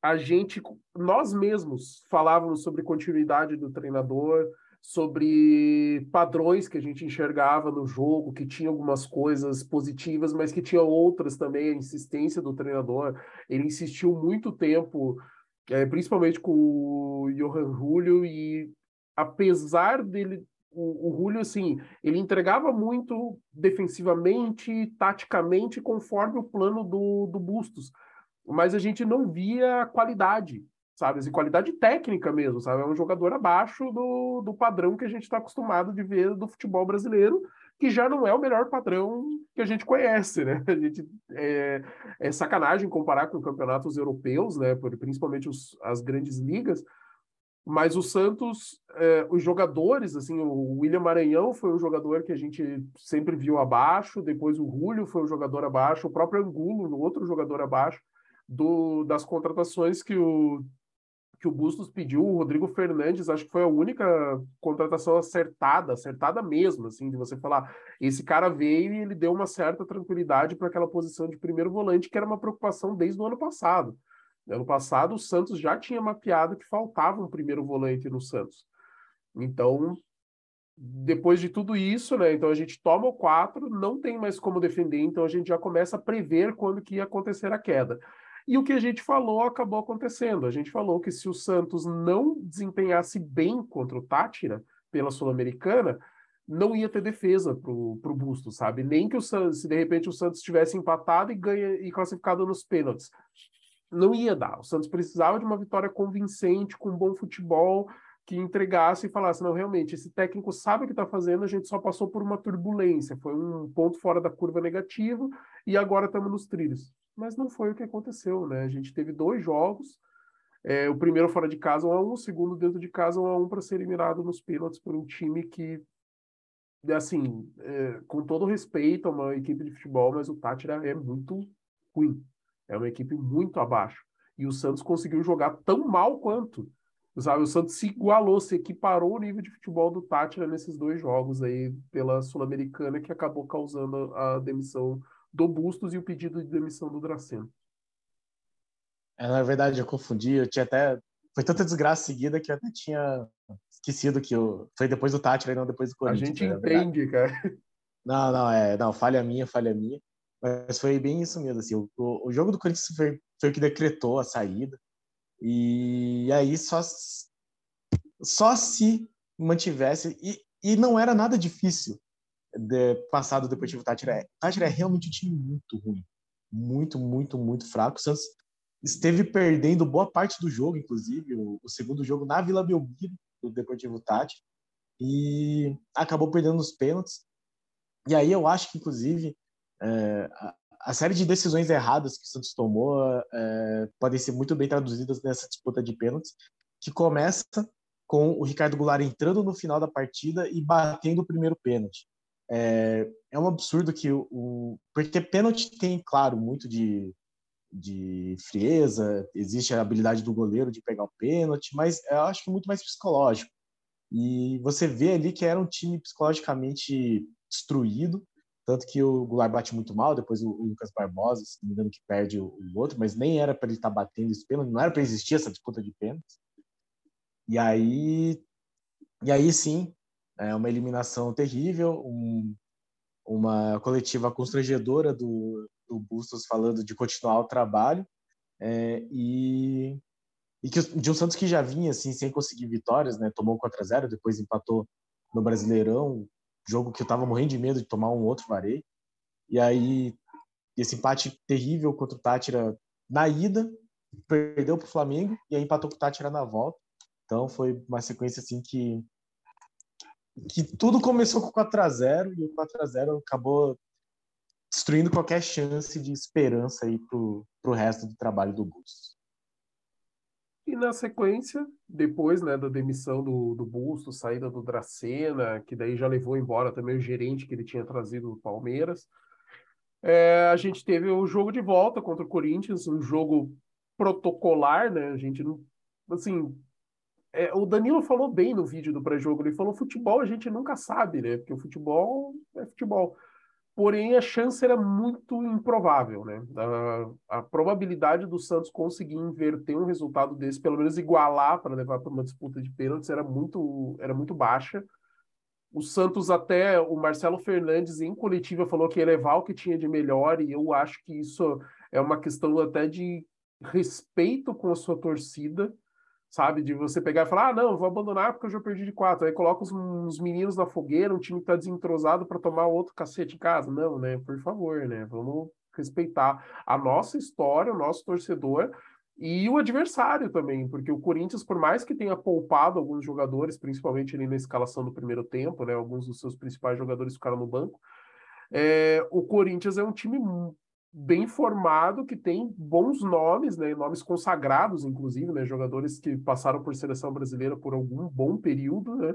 a gente, nós mesmos, falávamos sobre continuidade do treinador, sobre padrões que a gente enxergava no jogo, que tinha algumas coisas positivas, mas que tinha outras também, a insistência do treinador. Ele insistiu muito tempo, é, principalmente com o Johan Julio, e apesar dele. O, o Julio, assim, ele entregava muito defensivamente, taticamente, conforme o plano do, do Bustos, mas a gente não via qualidade sabe? Assim, qualidade técnica mesmo, sabe? É um jogador abaixo do, do padrão que a gente está acostumado de ver do futebol brasileiro, que já não é o melhor padrão que a gente conhece, né? A gente é, é sacanagem comparar com campeonatos europeus, né? Principalmente os, as grandes ligas. Mas o Santos, é, os jogadores, assim, o William Maranhão foi um jogador que a gente sempre viu abaixo, depois o Julio foi um jogador abaixo, o próprio Angulo, outro jogador abaixo do, das contratações que o que o Bustos pediu, o Rodrigo Fernandes, acho que foi a única contratação acertada, acertada mesmo, assim, de você falar, esse cara veio e ele deu uma certa tranquilidade para aquela posição de primeiro volante, que era uma preocupação desde o ano passado. Ano passado, o Santos já tinha mapeado que faltava um primeiro volante no Santos. Então, depois de tudo isso, né? Então a gente toma o 4, não tem mais como defender, então a gente já começa a prever quando que ia acontecer a queda. E o que a gente falou acabou acontecendo. A gente falou que se o Santos não desempenhasse bem contra o Tátira pela Sul-Americana, não ia ter defesa para o Busto, sabe? Nem que o Santos, se de repente o Santos tivesse empatado e ganha e classificado nos pênaltis. Não ia dar. O Santos precisava de uma vitória convincente, com bom futebol, que entregasse e falasse: não, realmente, esse técnico sabe o que está fazendo, a gente só passou por uma turbulência, foi um ponto fora da curva negativo e agora estamos nos trilhos mas não foi o que aconteceu, né? A gente teve dois jogos, é, o primeiro fora de casa 1 a 1 o segundo dentro de casa 1 a 1 para ser eliminado nos pênaltis por um time que assim, é, com todo respeito a uma equipe de futebol, mas o Tátira é muito ruim. É uma equipe muito abaixo. E o Santos conseguiu jogar tão mal quanto. Sabe? O Santos se igualou, se equiparou o nível de futebol do Tátira nesses dois jogos aí pela Sul-Americana, que acabou causando a demissão do Bustos e o pedido de demissão do Draceno. É, na verdade, eu confundi, eu tinha até. Foi tanta desgraça seguida que eu até tinha esquecido que eu... foi depois do Tátira e não depois do Corinthians. A gente né, entende, cara. Não, não, é. Não, falha minha, falha minha. Mas foi bem isso mesmo. Assim, o, o jogo do Corinthians foi, foi o que decretou a saída. E aí só, só se mantivesse. E, e não era nada difícil de, passado do Deportivo Tátira é. Tátira é realmente um time muito ruim. Muito, muito, muito fraco. O Santos esteve perdendo boa parte do jogo, inclusive, o, o segundo jogo na Vila Belmiro, do Deportivo Tátira, e acabou perdendo os pênaltis. E aí eu acho que, inclusive, é, a, a, série de decisões erradas que o Santos tomou é, podem ser muito bem traduzidas nessa disputa de pênaltis, que começa com o Ricardo Goulart entrando no final da partida e batendo o primeiro pênalti. É, é um absurdo que o, o, Porque pênalti tem, claro, muito de, de frieza, existe a habilidade do goleiro de pegar o pênalti, mas eu acho que muito mais psicológico. E você vê ali que era um time psicologicamente destruído, tanto que o Goulart bate muito mal, depois o, Lucas Barbosa, se não me engano, que perde o, o outro, mas nem era para ele estar tá batendo esse pênalti, não era para existir essa disputa de pênaltis. E aí, e aí sim, é uma eliminação terrível, um, uma coletiva constrangedora do, do Bustos falando de continuar o trabalho é, e, e que de um Santos que já vinha assim sem conseguir vitórias, né? Tomou 4 a 0, depois empatou no Brasileirão, jogo que eu estava morrendo de medo de tomar um outro vareio. E aí esse empate terrível contra o Tátira na ida, perdeu para o Flamengo e aí empatou com o Tátira na volta. Então foi uma sequência assim que que tudo começou com 4 a 0 e o 4 a 0 acabou destruindo qualquer chance de esperança aí pro, pro resto do trabalho do Bustos. E na sequência, depois né, da demissão do, do Bustos, saída do Dracena, que daí já levou embora também o gerente que ele tinha trazido do Palmeiras, é, a gente teve o jogo de volta contra o Corinthians, um jogo protocolar, né? A gente não. Assim, é, o Danilo falou bem no vídeo do pré-jogo, ele falou futebol a gente nunca sabe, né? Porque o futebol é futebol porém a chance era muito improvável, né? A, a, probabilidade do Santos conseguir inverter um resultado desse, pelo menos igualar para levar para uma disputa de pênaltis, era muito, era muito baixa. O Santos, até o Marcelo Fernandes, em coletiva, falou que ia levar o que tinha de melhor, e eu acho que isso é uma questão até de respeito com a sua torcida sabe? De você pegar e falar, ah, não, vou abandonar porque eu já perdi de quatro. Aí coloca os, os meninos na fogueira, um time tá desentrosado para tomar outro cacete em casa. Não, né? Por favor, né? Vamos respeitar a nossa história, o nosso torcedor e o adversário também, porque o Corinthians, por mais que tenha poupado alguns jogadores, principalmente ali na escalação do primeiro tempo, né? Alguns dos seus principais jogadores ficaram no banco. É, o Corinthians é um time bem formado, que tem bons nomes, né, nomes consagrados, inclusive, né, jogadores que passaram por seleção brasileira por algum bom período, né,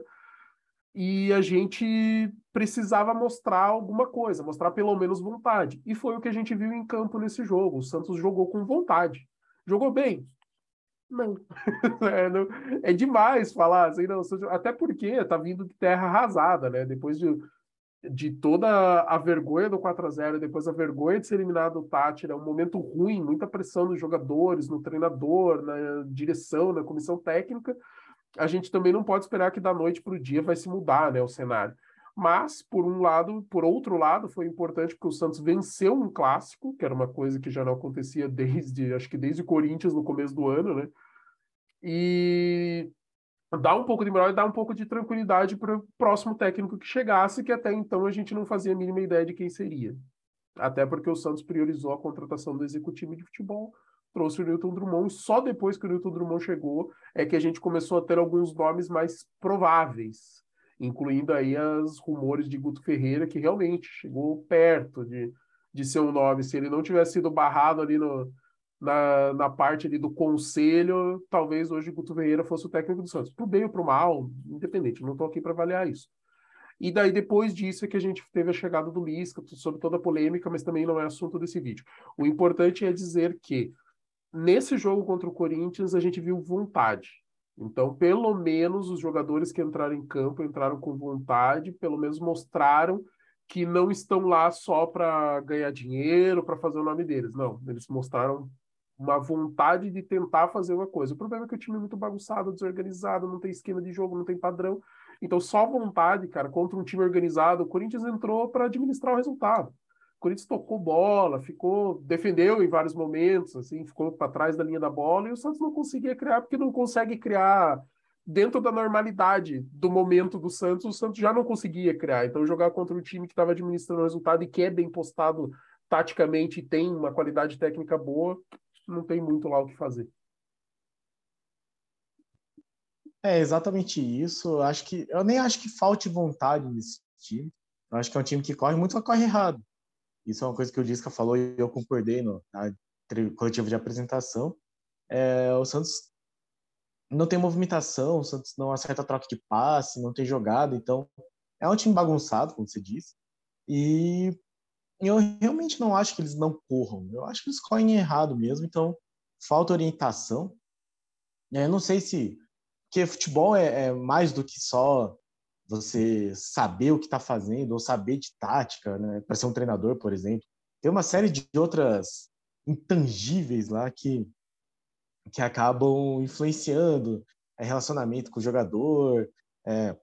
e a gente precisava mostrar alguma coisa, mostrar pelo menos vontade. E foi o que a gente viu em campo nesse jogo. O Santos jogou com vontade. Jogou bem? Não. é, não, é demais falar assim, não, até porque tá vindo de terra arrasada, né? Depois de de toda a vergonha do 4 a 0 depois a vergonha de ser eliminado do Tátira, um momento ruim, muita pressão nos jogadores, no treinador, na direção, na comissão técnica, a gente também não pode esperar que da noite para o dia vai se mudar né, o cenário. Mas, por um lado, por outro lado, foi importante porque o Santos venceu um clássico, que era uma coisa que já não acontecia desde, acho que desde o Corinthians no começo do ano, né? E dar um pouco de moral e dar um pouco de tranquilidade para o próximo técnico que chegasse, que até então a gente não fazia a mínima ideia de quem seria. Até porque o Santos priorizou a contratação do executivo de futebol, trouxe o Newton Drummond, e só depois que o Newton Drummond chegou é que a gente começou a ter alguns nomes mais prováveis, incluindo aí os rumores de Guto Ferreira, que realmente chegou perto de, de ser um nome. Se ele não tivesse sido barrado ali no, na, na parte ali do conselho, talvez hoje Guto Ferreira fosse o técnico do Santos. Pro bem ou pro mal, independente, não estou aqui para avaliar isso. E daí, depois disso, é que a gente teve a chegada do Lisca, sobre toda a polêmica, mas também não é assunto desse vídeo. O importante é dizer que, nesse jogo contra o Corinthians, a gente viu vontade. Então, pelo menos, os jogadores que entraram em campo entraram com vontade, pelo menos mostraram que não estão lá só para ganhar dinheiro, para fazer o nome deles. Não, eles mostraram uma vontade de tentar fazer uma coisa. O problema é que o time é muito bagunçado, desorganizado, não tem esquema de jogo, não tem padrão. Então, só vontade, cara, contra um time organizado. O Corinthians entrou para administrar o resultado. O Corinthians tocou bola, ficou, defendeu em vários momentos, assim, ficou para trás da linha da bola e o Santos não conseguia criar porque não consegue criar dentro da normalidade do momento do Santos. O Santos já não conseguia criar. Então, jogar contra um time que estava administrando o resultado e que é bem postado taticamente e tem uma qualidade técnica boa, não tem muito lá o que fazer. É exatamente isso. Acho que eu nem acho que falte vontade nesse time. Eu acho que é um time que corre muito, mas corre errado. Isso é uma coisa que o Disca falou e eu concordei no na coletiva de apresentação. É, o Santos não tem movimentação, o Santos não acerta troca de passe, não tem jogada, então é um time bagunçado, como você disse. E eu realmente não acho que eles não corram. Eu acho que eles correm errado mesmo, então falta orientação. Eu não sei se. Porque futebol é, é mais do que só você saber o que está fazendo ou saber de tática, né? Para ser um treinador, por exemplo. Tem uma série de outras intangíveis lá que, que acabam influenciando é, relacionamento com o jogador, é,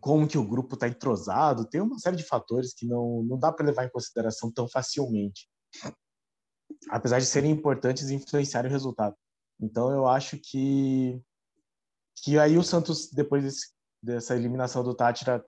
como que o grupo está entrosado, tem uma série de fatores que não, não dá para levar em consideração tão facilmente, apesar de serem importantes e influenciarem o resultado. Então eu acho que que aí o Santos depois desse, dessa eliminação do Tátira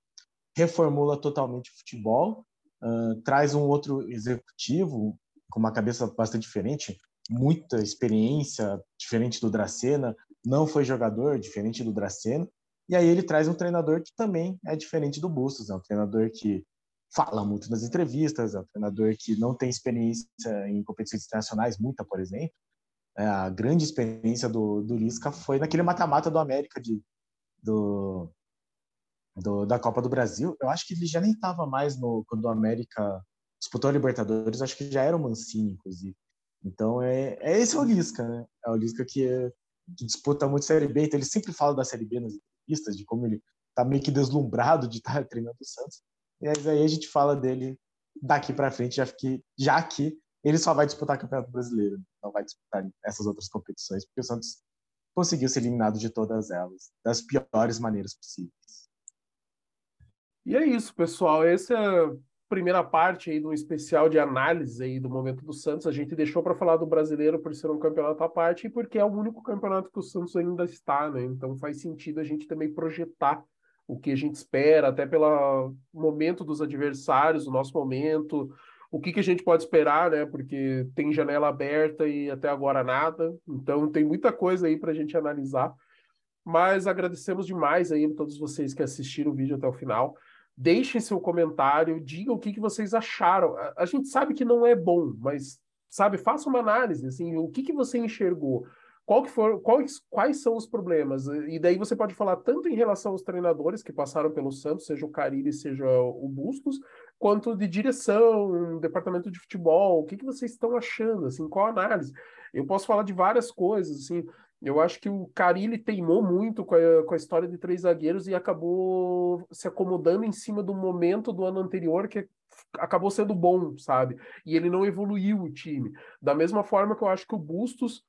reformula totalmente o futebol, uh, traz um outro executivo com uma cabeça bastante diferente, muita experiência, diferente do Dracena, não foi jogador, diferente do Dracena, e aí ele traz um treinador que também é diferente do Bustos, é um treinador que fala muito nas entrevistas, é um treinador que não tem experiência em competições internacionais, muita, por exemplo. É, a grande experiência do, do Lisca foi naquele mata-mata do América de, do, do, da Copa do Brasil. Eu acho que ele já nem estava mais no quando o América disputou a Libertadores, acho que já era o Mancini, inclusive. Então, é, é esse é o Lisca, né? É o Lisca que, que disputa muito Série B, então ele sempre fala da Série B nas pistas, de como ele tá meio que deslumbrado de estar treinando o Santos. E aí a gente fala dele daqui para frente, já que, já que ele só vai disputar Campeonato Brasileiro, não vai disputar essas outras competições, porque o Santos conseguiu ser eliminado de todas elas, das piores maneiras possíveis. E é isso, pessoal. Essa é primeira parte aí do especial de análise aí do momento do Santos. A gente deixou para falar do brasileiro por ser um campeonato à parte e porque é o único campeonato que o Santos ainda está, né? Então faz sentido a gente também projetar o que a gente espera, até pelo momento dos adversários, o nosso momento, o que, que a gente pode esperar, né? Porque tem janela aberta e até agora nada. Então tem muita coisa aí para a gente analisar. Mas agradecemos demais aí a todos vocês que assistiram o vídeo até o final. Deixem seu comentário, digam o que, que vocês acharam. A, a gente sabe que não é bom, mas sabe, faça uma análise, assim, o que, que você enxergou, qual que for, quais, quais são os problemas, e daí você pode falar tanto em relação aos treinadores que passaram pelo Santos, seja o Carille, seja o Bustos, quanto de direção, departamento de futebol, o que, que vocês estão achando, assim, qual análise? Eu posso falar de várias coisas, assim, eu acho que o Carilli teimou muito com a, com a história de três zagueiros e acabou se acomodando em cima do momento do ano anterior que acabou sendo bom, sabe? E ele não evoluiu o time. Da mesma forma que eu acho que o Bustos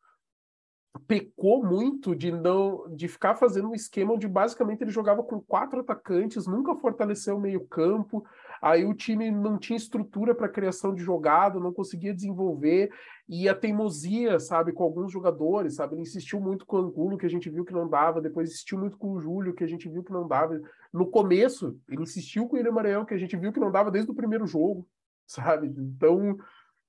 pecou muito de não de ficar fazendo um esquema onde basicamente ele jogava com quatro atacantes, nunca fortaleceu o meio-campo, aí o time não tinha estrutura para criação de jogada, não conseguia desenvolver, e a teimosia, sabe, com alguns jogadores, sabe, ele insistiu muito com o Angulo, que a gente viu que não dava, depois insistiu muito com o Júlio, que a gente viu que não dava. No começo, ele insistiu com o William Maranhão, que a gente viu que não dava desde o primeiro jogo, sabe? Então,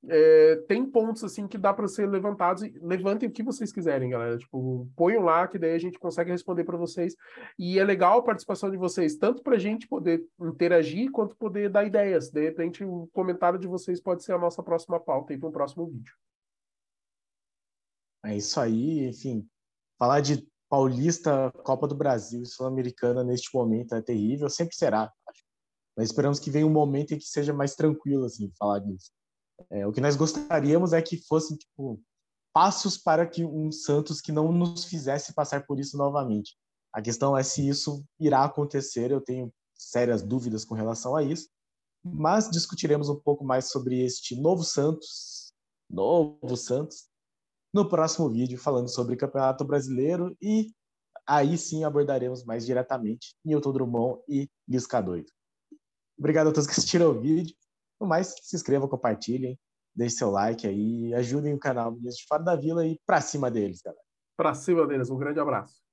é, tem pontos assim que dá para ser levantados. Levantem o que vocês quiserem, galera. Tipo, ponham lá que daí a gente consegue responder para vocês. E é legal a participação de vocês, tanto para a gente poder interagir quanto poder dar ideias. De repente, o comentário de vocês pode ser a nossa próxima pauta e para um próximo vídeo. É isso aí, enfim. Falar de Paulista, Copa do Brasil e Sul-Americana neste momento é terrível, sempre será. Mas esperamos que venha um momento em que seja mais tranquilo assim falar disso. É, o que nós gostaríamos é que fossem tipo, passos para que um Santos que não nos fizesse passar por isso novamente. A questão é se isso irá acontecer, eu tenho sérias dúvidas com relação a isso, mas discutiremos um pouco mais sobre este novo Santos, novo Santos, no próximo vídeo falando sobre Campeonato Brasileiro e aí sim abordaremos mais diretamente Newton Drummond e Lisca Doido. Obrigado a todos que assistiram o vídeo. No mais, se inscrevam, compartilhem, deixem seu like aí, ajudem o canal Meninos de Fora da Vila e pra cima deles, galera. Pra cima deles, um grande abraço.